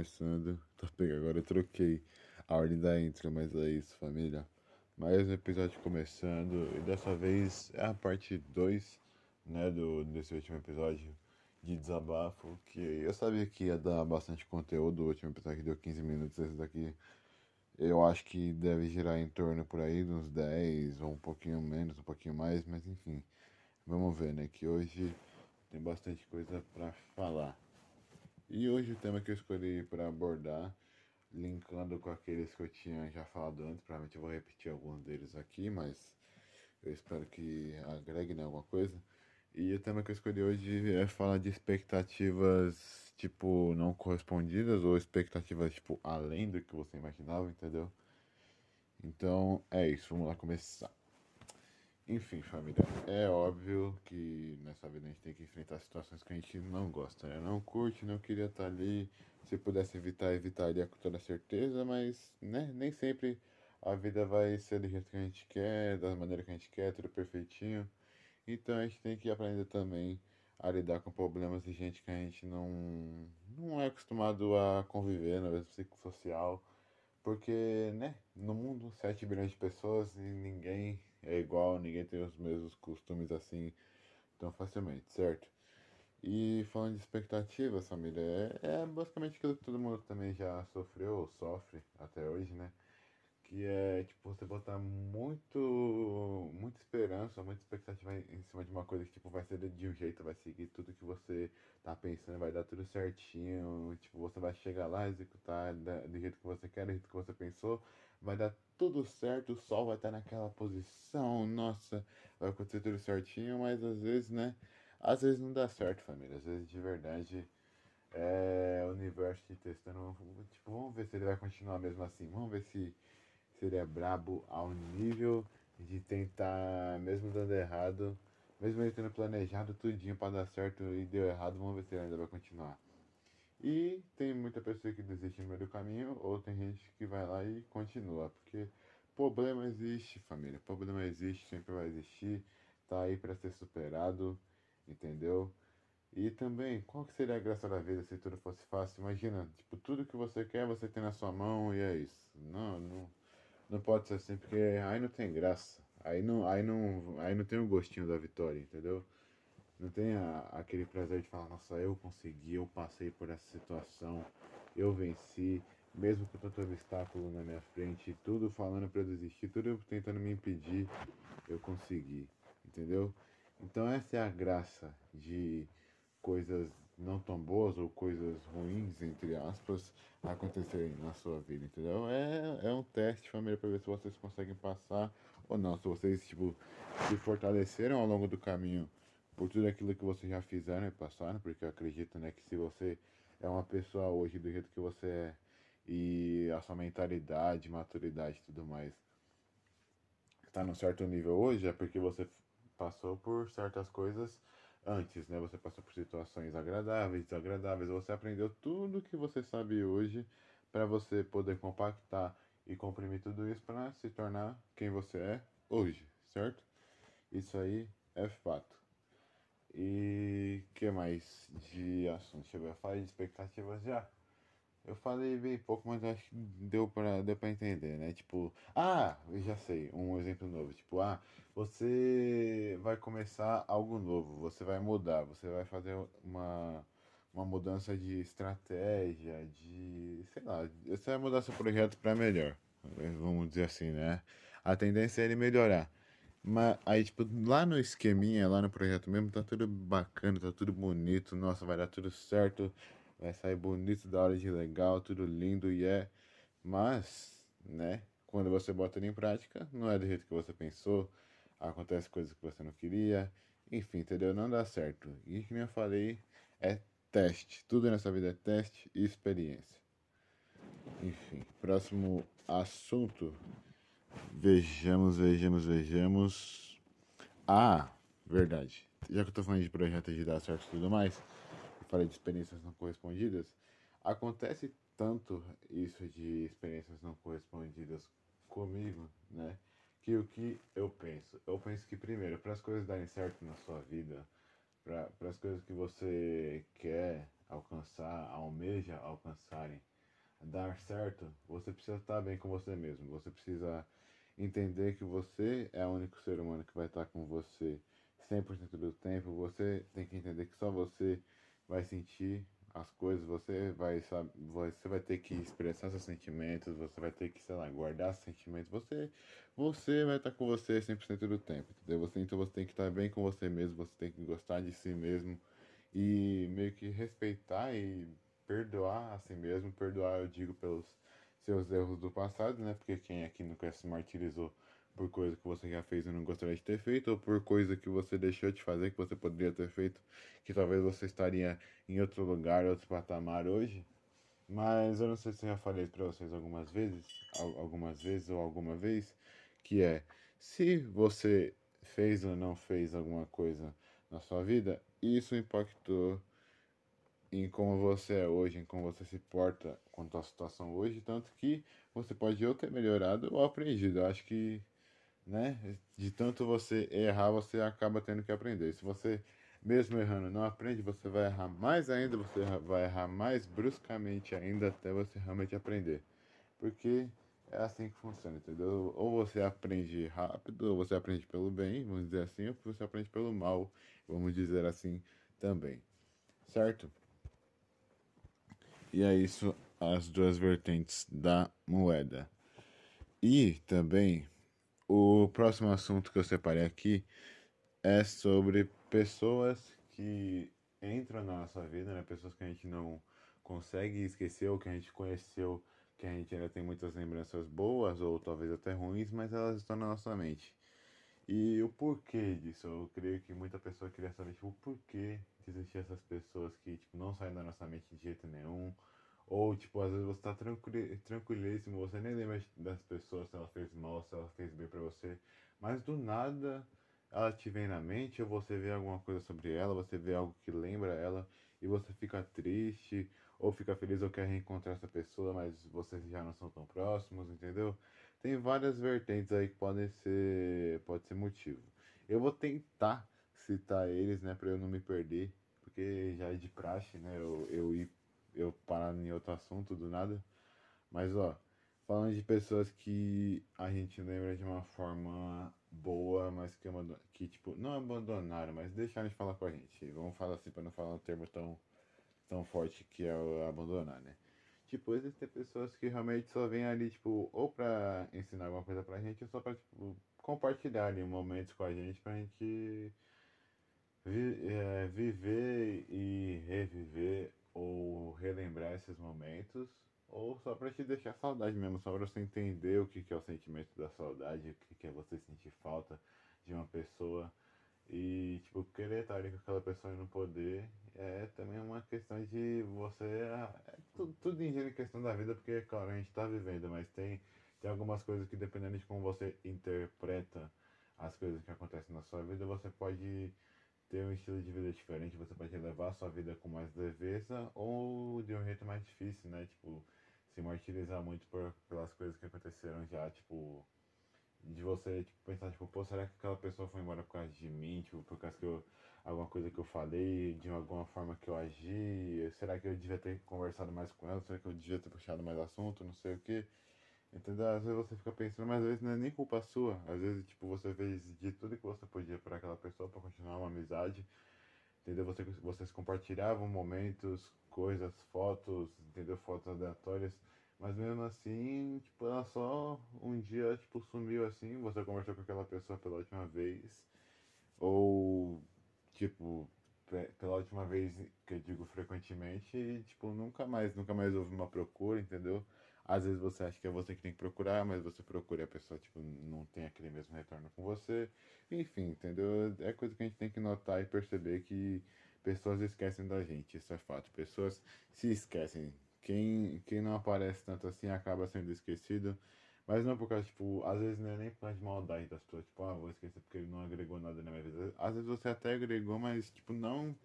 começando. Tá pega, agora eu troquei a ordem da intro, mas é isso, família. Mais um episódio começando e dessa vez é a parte 2, né, do desse último episódio de desabafo, que eu sabia que ia dar bastante conteúdo, o último episódio que deu 15 minutos, esse daqui eu acho que deve girar em torno por aí uns 10 ou um pouquinho menos, um pouquinho mais, mas enfim. Vamos ver, né, que hoje tem bastante coisa para falar. E hoje o tema que eu escolhi para abordar, linkando com aqueles que eu tinha já falado antes, provavelmente eu vou repetir alguns deles aqui, mas eu espero que agregue né, alguma coisa. E o tema que eu escolhi hoje é falar de expectativas, tipo, não correspondidas ou expectativas, tipo, além do que você imaginava, entendeu? Então é isso, vamos lá começar. Enfim, família, é óbvio que nessa vida a gente tem que enfrentar situações que a gente não gosta, né? Não curte, não queria estar ali. Se pudesse evitar, evitaria com toda certeza, mas né, nem sempre a vida vai ser do jeito que a gente quer, da maneira que a gente quer, tudo perfeitinho. Então a gente tem que aprender também a lidar com problemas de gente que a gente não, não é acostumado a conviver na vida psicossocial. Porque, né, no mundo, 7 bilhões de pessoas e ninguém é igual, ninguém tem os mesmos costumes assim tão facilmente, certo? E falando de expectativas, família, é, é basicamente aquilo que todo mundo também já sofreu ou sofre até hoje, né? Que é, tipo, você botar muito, muita esperança, muita expectativa em cima de uma coisa que, tipo, vai ser de um jeito, vai seguir tudo que você tá pensando, vai dar tudo certinho, tipo, você vai chegar lá, executar do jeito que você quer, do jeito que você pensou, vai dar tudo certo, o sol vai estar naquela posição, nossa, vai acontecer tudo certinho, mas às vezes, né? Às vezes não dá certo, família. Às vezes de verdade é o universo te testando. Tipo, vamos ver se ele vai continuar mesmo assim. Vamos ver se, se ele é brabo ao nível de tentar, mesmo dando errado, mesmo ele tendo planejado tudinho para dar certo e deu errado, vamos ver se ele ainda vai continuar. E tem muita pessoa que desiste no meio do caminho, ou tem gente que vai lá e continua. Porque problema existe, família. Problema existe, sempre vai existir. Tá aí para ser superado, entendeu? E também, qual que seria a graça da vida se tudo fosse fácil? Imagina, tipo, tudo que você quer você tem na sua mão e é isso. Não, não, não pode ser assim, porque aí não tem graça. Aí não, aí não, aí não tem o gostinho da vitória, entendeu? Não tem a, aquele prazer de falar, nossa, eu consegui, eu passei por essa situação, eu venci, mesmo com tanto obstáculo na minha frente, tudo falando para desistir, tudo tentando me impedir, eu consegui, entendeu? Então essa é a graça de coisas não tão boas ou coisas ruins, entre aspas, acontecerem na sua vida, entendeu? É, é um teste, família, para ver se vocês conseguem passar ou não, se vocês, tipo, se fortaleceram ao longo do caminho por tudo aquilo que vocês já fizeram e passaram, porque eu acredito né, que se você é uma pessoa hoje do jeito que você é e a sua mentalidade, maturidade e tudo mais está num certo nível hoje, é porque você passou por certas coisas antes, né? Você passou por situações agradáveis, desagradáveis, você aprendeu tudo que você sabe hoje para você poder compactar e comprimir tudo isso para se tornar quem você é hoje, certo? Isso aí é fato. E que mais de assunto? Deixa eu ver, de expectativas já. Eu falei bem pouco, mas acho que deu pra, deu pra entender, né? Tipo, ah, eu já sei, um exemplo novo. Tipo, ah, você vai começar algo novo, você vai mudar, você vai fazer uma, uma mudança de estratégia, de. sei lá, você vai mudar seu projeto para melhor. Vamos dizer assim, né? A tendência é ele melhorar. Mas aí, tipo, lá no esqueminha, lá no projeto mesmo, tá tudo bacana, tá tudo bonito, nossa, vai dar tudo certo, vai sair bonito, da hora de legal, tudo lindo e é. Mas, né, quando você bota ele em prática, não é do jeito que você pensou, acontece coisas que você não queria, enfim, entendeu? Não dá certo. E como eu falei, é teste. Tudo nessa vida é teste e experiência. Enfim, próximo assunto Vejamos, vejamos, vejamos. Ah, verdade. Já que eu tô falando de projetos de dar certo e tudo mais, e falei de experiências não correspondidas, acontece tanto isso de experiências não correspondidas comigo, né? Que o que eu penso? Eu penso que primeiro, para as coisas darem certo na sua vida, para as coisas que você quer alcançar, almeja alcançarem, dar certo, você precisa estar bem com você mesmo. Você precisa entender que você é o único ser humano que vai estar com você 100% do tempo. Você tem que entender que só você vai sentir as coisas, você vai sabe, você vai ter que expressar seus sentimentos, você vai ter que, sei lá, guardar seus sentimentos. Você você vai estar com você 100% do tempo, entendeu? Você então você tem que estar bem com você mesmo, você tem que gostar de si mesmo e meio que respeitar e perdoar a si mesmo, perdoar eu digo pelos seus erros do passado, né? Porque quem aqui nunca se martirizou por coisa que você já fez e não gostaria de ter feito, ou por coisa que você deixou de fazer que você poderia ter feito, que talvez você estaria em outro lugar, outro patamar hoje. Mas eu não sei se eu já falei para vocês algumas vezes, algumas vezes ou alguma vez, que é se você fez ou não fez alguma coisa na sua vida, isso impactou em como você é hoje, em como você se porta quanto à situação hoje, tanto que você pode ou ter melhorado ou aprendido. Eu acho que, né, de tanto você errar, você acaba tendo que aprender. Se você, mesmo errando, não aprende, você vai errar mais ainda, você vai errar mais bruscamente ainda até você realmente aprender. Porque é assim que funciona, entendeu? Ou você aprende rápido, ou você aprende pelo bem, vamos dizer assim, ou você aprende pelo mal, vamos dizer assim também. Certo? E é isso as duas vertentes da moeda. E também o próximo assunto que eu separei aqui é sobre pessoas que entram na nossa vida, né? Pessoas que a gente não consegue esquecer ou que a gente conheceu, que a gente ainda tem muitas lembranças boas ou talvez até ruins, mas elas estão na nossa mente. E o porquê disso? Eu creio que muita pessoa queria saber tipo, o porquê de existir essas pessoas que tipo, não saem da nossa mente de jeito nenhum. Ou, tipo, às vezes você tá tranquil, tranquilíssimo, você nem lembra das pessoas, se ela fez mal, se ela fez bem pra você. Mas do nada ela te vem na mente, ou você vê alguma coisa sobre ela, você vê algo que lembra ela, e você fica triste, ou fica feliz ou quer reencontrar essa pessoa, mas vocês já não são tão próximos, entendeu? Tem várias vertentes aí que podem ser, pode ser motivo. Eu vou tentar citar eles, né, para eu não me perder, porque já é de praxe, né, eu, eu ir eu parar em outro assunto do nada. Mas ó, falando de pessoas que a gente lembra de uma forma boa, mas que, que tipo, não abandonaram, mas deixaram de falar com a gente. Vamos falar assim para não falar um termo tão, tão forte que é abandonar, né? Tipo, existem pessoas que realmente só vêm ali, tipo, ou pra ensinar alguma coisa pra gente, ou só pra, tipo, compartilhar ali momentos com a gente pra gente vi, é, viver e reviver ou relembrar esses momentos, ou só para te deixar saudade mesmo, só para você entender o que, que é o sentimento da saudade, o que, que é você sentir falta de uma pessoa e, tipo, querer estar ali com aquela pessoa e não poder é também uma questão de você. É tudo, tudo em questão da vida, porque, claro, a gente está vivendo, mas tem, tem algumas coisas que, dependendo de como você interpreta as coisas que acontecem na sua vida, você pode ter um estilo de vida diferente, você pode levar a sua vida com mais leveza ou de um jeito mais difícil, né? Tipo, se martirizar muito por, pelas coisas que aconteceram já, tipo, de você tipo, pensar, tipo, pô, será que aquela pessoa foi embora por causa de mim, tipo, por causa que eu, alguma coisa que eu falei, de alguma forma que eu agi, será que eu devia ter conversado mais com ela, será que eu devia ter puxado mais assunto, não sei o que. Entendeu? Às vezes você fica pensando, mas às vezes não é nem culpa sua. Às vezes, tipo, você fez de tudo que você podia para aquela pessoa para continuar uma amizade. Entendeu? Você, vocês compartilhavam momentos, coisas, fotos, entendeu? Fotos aleatórias. Mas mesmo assim, tipo, ela só um dia, tipo, sumiu assim, você conversou com aquela pessoa pela última vez. Ou, tipo, pela última vez que eu digo frequentemente, e, tipo, nunca mais, nunca mais houve uma procura, entendeu? Às vezes você acha que é você que tem que procurar, mas você procura e a pessoa tipo, não tem aquele mesmo retorno com você. Enfim, entendeu? É coisa que a gente tem que notar e perceber que pessoas esquecem da gente, isso é fato. Pessoas se esquecem. Quem, quem não aparece tanto assim acaba sendo esquecido. Mas não por causa, tipo, às vezes não é nem por causa de maldade das pessoas, tipo, ah, vou esquecer porque ele não agregou nada na minha vida. Às vezes você até agregou, mas, tipo, não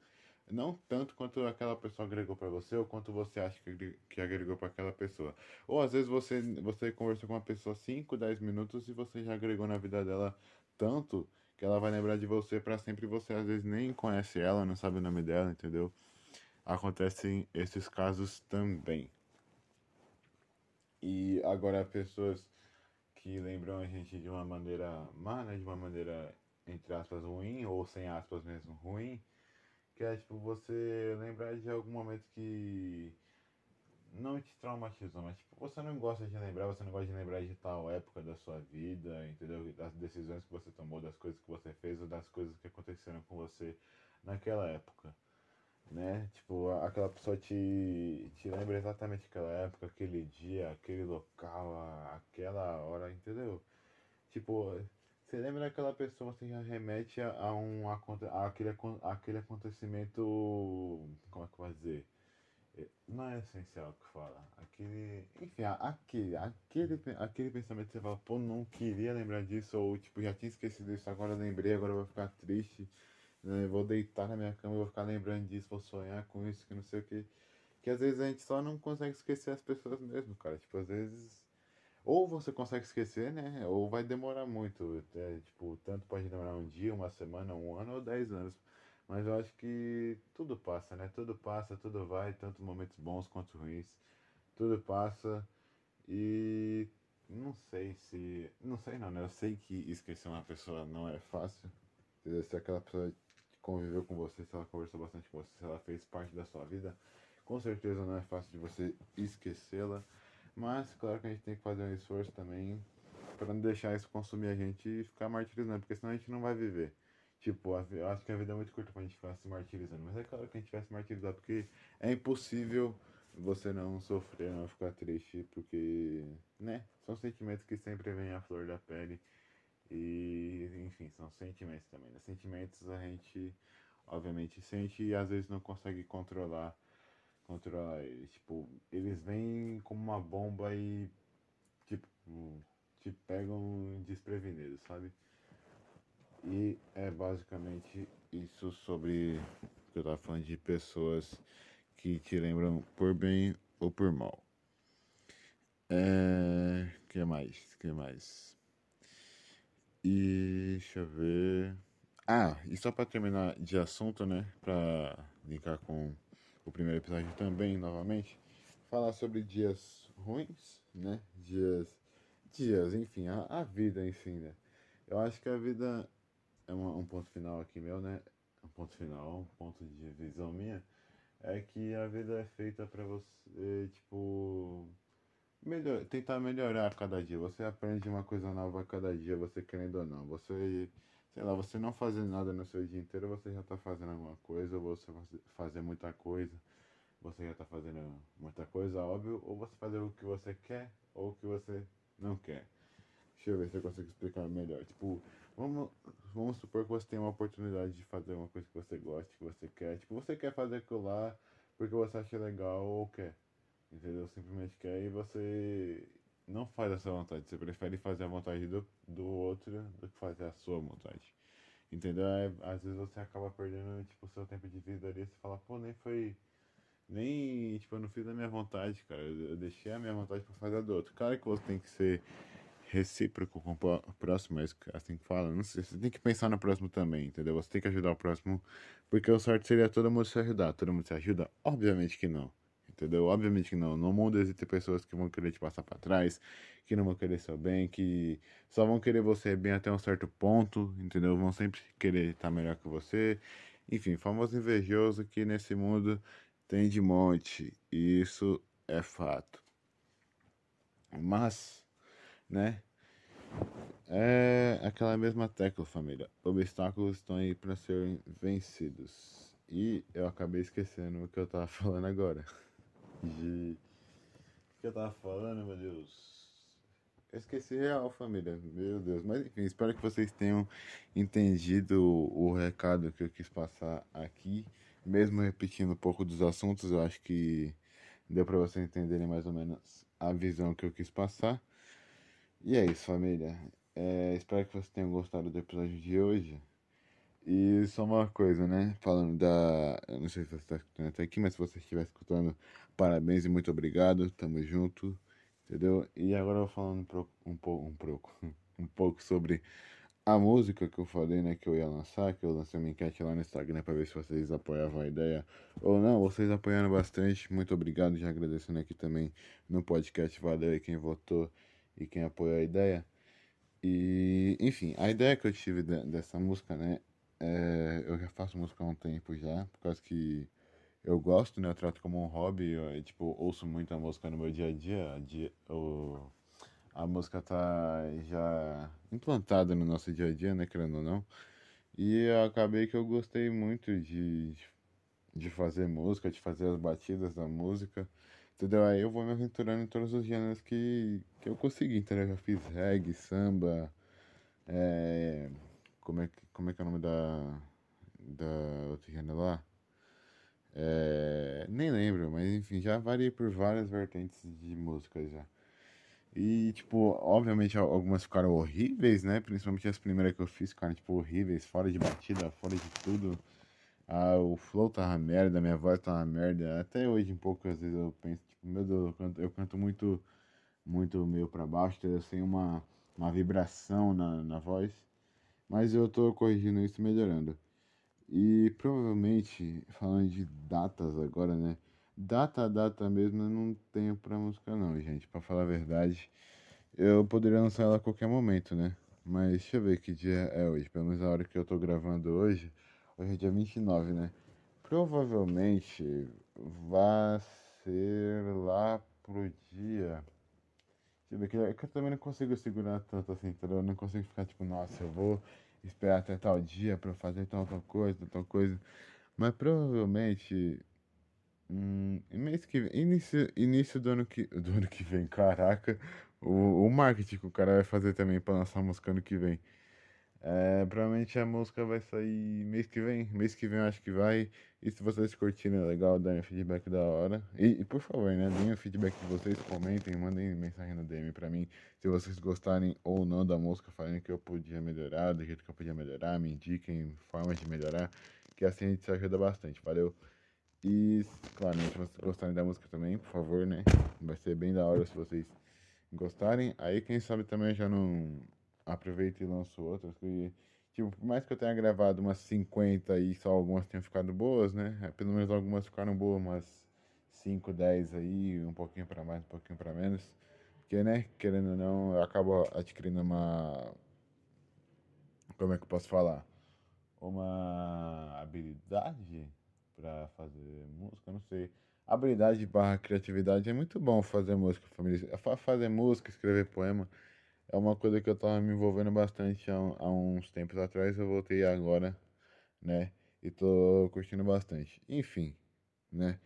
não tanto quanto aquela pessoa agregou para você ou quanto você acha que, que agregou para aquela pessoa. Ou às vezes você, você conversou com uma pessoa 5, 10 minutos e você já agregou na vida dela tanto que ela vai lembrar de você para sempre. Você às vezes nem conhece ela, não sabe o nome dela, entendeu? Acontecem esses casos também. E agora pessoas que lembram a gente de uma maneira má, né? De uma maneira, entre aspas, ruim, ou sem aspas mesmo, ruim. Que é tipo você lembrar de algum momento que não te traumatizou, mas tipo, você não gosta de lembrar, você não gosta de lembrar de tal época da sua vida, entendeu? Das decisões que você tomou, das coisas que você fez ou das coisas que aconteceram com você naquela época, né? Tipo, aquela pessoa te, te lembra exatamente aquela época, aquele dia, aquele local, aquela hora, entendeu? Tipo, você lembra daquela pessoa, você já remete a, um, a, a aquele, a aquele acontecimento, como é que eu vou dizer? não é essencial que fala. Aquele. Enfim, aquele, aquele, aquele pensamento que você fala, pô, não queria lembrar disso, ou tipo, já tinha esquecido isso, agora lembrei, agora vou ficar triste, né? vou deitar na minha cama vou ficar lembrando disso, vou sonhar com isso, que não sei o que. Que às vezes a gente só não consegue esquecer as pessoas mesmo, cara. Tipo, às vezes. Ou você consegue esquecer, né? Ou vai demorar muito. É, tipo, tanto pode demorar um dia, uma semana, um ano ou dez anos mas eu acho que tudo passa, né? Tudo passa, tudo vai, tanto momentos bons quanto ruins. Tudo passa e não sei se. Não sei não, né? Eu sei que esquecer uma pessoa não é fácil. Se aquela pessoa conviveu com você, se ela conversou bastante com você, se ela fez parte da sua vida, com certeza não é fácil de você esquecê-la. Mas claro que a gente tem que fazer um esforço também para não deixar isso consumir a gente e ficar martirizando, porque senão a gente não vai viver. Tipo, eu acho que a vida é muito curta pra gente ficar se martirizando. Mas é claro que a gente vai se martirizar, porque é impossível você não sofrer, não ficar triste, porque, né? São sentimentos que sempre vêm à flor da pele. E, enfim, são sentimentos também. Né? Sentimentos a gente, obviamente, sente e às vezes não consegue controlar. Controlar eles. Tipo, eles vêm como uma bomba e, tipo, te pegam desprevenidos, sabe? E é basicamente isso sobre o que eu tava falando de pessoas que te lembram por bem ou por mal. É. que mais? que mais? E deixa eu ver. Ah, e só para terminar de assunto, né? Pra linkar com o primeiro episódio também, novamente. Falar sobre dias ruins, né? Dias. Dias, enfim, a, a vida, enfim, né? Eu acho que a vida é uma, um ponto final aqui meu, né? Um ponto final, um ponto de visão minha, é que a vida é feita para você, tipo, melhor, tentar melhorar a cada dia. Você aprende uma coisa nova a cada dia, você querendo ou não. Você, sei lá, você não fazer nada no seu dia inteiro, você já tá fazendo alguma coisa, ou você fazer muita coisa, você já tá fazendo muita coisa, óbvio, ou você fazer o que você quer ou o que você não quer. Deixa eu ver se eu consigo explicar melhor. Tipo, Vamos, vamos supor que você tem uma oportunidade de fazer uma coisa que você gosta, que você quer. Tipo, você quer fazer aquilo lá porque você acha legal ou quer. Entendeu? Simplesmente quer e você não faz a sua vontade. Você prefere fazer a vontade do, do outro do que fazer a sua vontade. Entendeu? É, às vezes você acaba perdendo, tipo, o seu tempo de vida ali. Você fala, pô, nem foi... Nem, tipo, eu não fiz a minha vontade, cara. Eu, eu deixei a minha vontade pra fazer a do outro. Claro que você tem que ser recíproco com o próximo, é assim que fala. Não sei, você tem que pensar no próximo também, entendeu? Você tem que ajudar o próximo, porque o certo seria todo mundo se ajudar. Todo mundo se ajuda? Obviamente que não, entendeu? Obviamente que não. No mundo existem pessoas que vão querer te passar para trás, que não vão querer seu bem, que só vão querer você bem até um certo ponto, entendeu? Vão sempre querer estar melhor que você. Enfim, famoso invejoso que nesse mundo tem de monte, e isso é fato. Mas né? É aquela mesma tecla, família. Obstáculos estão aí para serem vencidos. E eu acabei esquecendo o que eu tava falando agora. De. O que eu tava falando, meu Deus? Eu esqueci real, família. Meu Deus. Mas enfim, espero que vocês tenham entendido o recado que eu quis passar aqui. Mesmo repetindo um pouco dos assuntos, eu acho que deu para vocês entenderem mais ou menos a visão que eu quis passar. E é isso, família. É, espero que vocês tenham gostado do episódio de hoje. E só uma coisa, né? Falando da. Eu não sei se você está escutando até aqui, mas se você estiver escutando, parabéns e muito obrigado. Tamo junto. Entendeu? E agora eu vou falando um pouco, um pouco, um pouco sobre a música que eu falei, né, que eu ia lançar, que eu lancei uma enquete lá no Instagram para ver se vocês apoiavam a ideia ou não. Vocês apoiaram bastante, muito obrigado. Já agradecendo aqui também no podcast, valeu aí quem votou e quem apoiou a ideia. E, enfim, a ideia que eu tive de, dessa música, né, é, eu já faço música há um tempo já, por causa que eu gosto, né, eu trato como um hobby, eu, tipo, ouço muita música no meu dia a dia, dia a música tá já implantada no nosso dia a dia, né, querendo ou não. E eu acabei que eu gostei muito de, de fazer música, de fazer as batidas da música, entendeu? Aí eu vou me aventurando em todos os gêneros que, que eu consegui, entendeu? Já fiz reggae, samba, é, como, é, como é que é o nome da, da outro gênero lá? É, nem lembro, mas enfim, já variei por várias vertentes de música já. E, tipo, obviamente algumas ficaram horríveis, né? Principalmente as primeiras que eu fiz ficaram, tipo, horríveis, fora de batida, fora de tudo. Ah, o flow tava merda, minha voz tava merda. Até hoje, um pouco, às vezes eu penso, tipo, meu Deus, eu canto, eu canto muito, muito meio pra baixo, eu sem uma, uma vibração na, na voz. Mas eu tô corrigindo isso melhorando. E provavelmente, falando de datas agora, né? Data data mesmo eu não tenho pra música não, gente. Pra falar a verdade, eu poderia lançar ela a qualquer momento, né? Mas deixa eu ver que dia é hoje. Pelo menos a hora que eu tô gravando hoje. Hoje é dia 29, né? Provavelmente vai ser lá pro dia. Deixa eu ver é que eu também não consigo segurar tanto assim, entendeu? Eu não consigo ficar tipo, nossa, eu vou esperar até tal dia pra fazer tal, tal coisa, tal coisa. Mas provavelmente Hum, mês que vem, início, início do ano que, do ano que vem, caraca, o, o marketing que o cara vai fazer também para lançar música ano que vem. É, provavelmente a música vai sair mês que vem, mês que vem eu acho que vai. E se vocês curtirem, é legal, darem feedback da hora. E, e por favor, né, deem o feedback de vocês, comentem, mandem mensagem no DM pra mim. Se vocês gostarem ou não da música, falem que eu podia melhorar, do jeito que eu podia melhorar, me indiquem formas de melhorar, que assim a gente se ajuda bastante, valeu? E, claro, se vocês gostarem da música também, por favor, né? Vai ser bem da hora se vocês gostarem. Aí, quem sabe também já não aproveito e lanço outras. Tipo, por mais que eu tenha gravado umas 50 e só algumas tenham ficado boas, né? É, pelo menos algumas ficaram boas, umas 5, 10 aí, um pouquinho para mais, um pouquinho para menos. Porque, né, querendo ou não, eu acabo adquirindo uma. Como é que eu posso falar? Uma habilidade para fazer música, não sei. Habilidade barra criatividade é muito bom fazer música, família. Fazer música, escrever poema é uma coisa que eu tava me envolvendo bastante há, há uns tempos atrás. Eu voltei agora, né? E tô curtindo bastante. Enfim, né?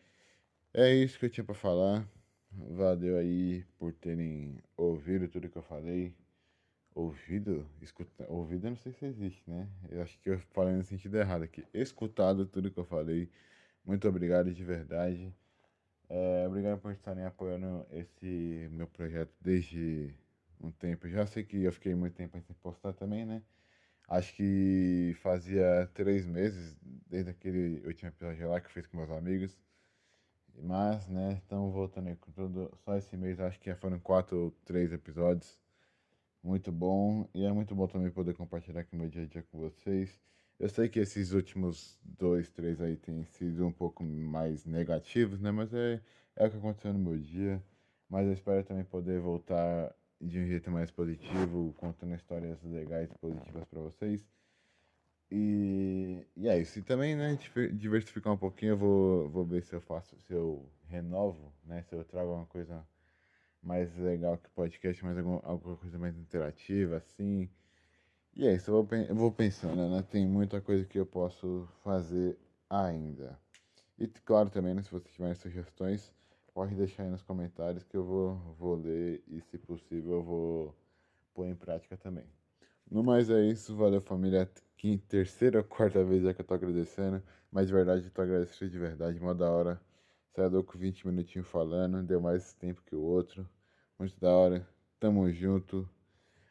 É isso que eu tinha para falar. Valeu aí por terem ouvido tudo que eu falei ouvido, escuta, ouvido eu não sei se existe, né? Eu acho que eu falei no sentido errado aqui. Escutado tudo que eu falei. Muito obrigado de verdade. É, obrigado por estarem apoiando esse meu projeto desde um tempo. Já sei que eu fiquei muito tempo sem postar também, né? Acho que fazia três meses desde aquele último episódio lá que eu fiz com meus amigos. Mas, né, estamos voltando aí com tudo. Só esse mês acho que foram quatro ou três episódios muito bom. E é muito bom também poder compartilhar aqui meu dia a dia com vocês. Eu sei que esses últimos dois, três aí têm sido um pouco mais negativos, né? Mas é, é o que aconteceu no meu dia. Mas eu espero também poder voltar de um jeito mais positivo, contando histórias legais e positivas para vocês. E, e é isso. E também, né, diversificar um pouquinho, eu vou, vou ver se eu faço, se eu renovo, né? Se eu trago uma coisa mais legal que podcast, mais alguma, alguma coisa mais interativa, assim. E é isso, eu vou, eu vou pensando, né? Tem muita coisa que eu posso fazer ainda. E claro também, né, se vocês tiverem sugestões, pode deixar aí nos comentários que eu vou, vou ler e se possível eu vou pôr em prática também. No mais é isso, valeu família. Quinta, terceira ou quarta vez já que eu tô agradecendo. Mas de verdade, eu tô agradecendo de verdade, mó da hora. Saiu com 20 minutinhos falando, deu mais tempo que o outro. Muito da hora. Tamo junto.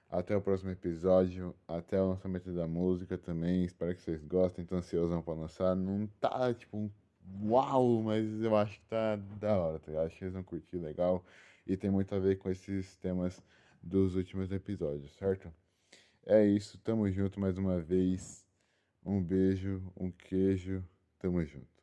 Até o próximo episódio. Até o lançamento da música também. Espero que vocês gostem. Tô ansiosão pra lançar. Não tá tipo um uau, mas eu acho que tá da hora, tá Acho que eles vão curtir legal. E tem muito a ver com esses temas dos últimos episódios, certo? É isso, tamo junto mais uma vez. Um beijo, um queijo, tamo junto.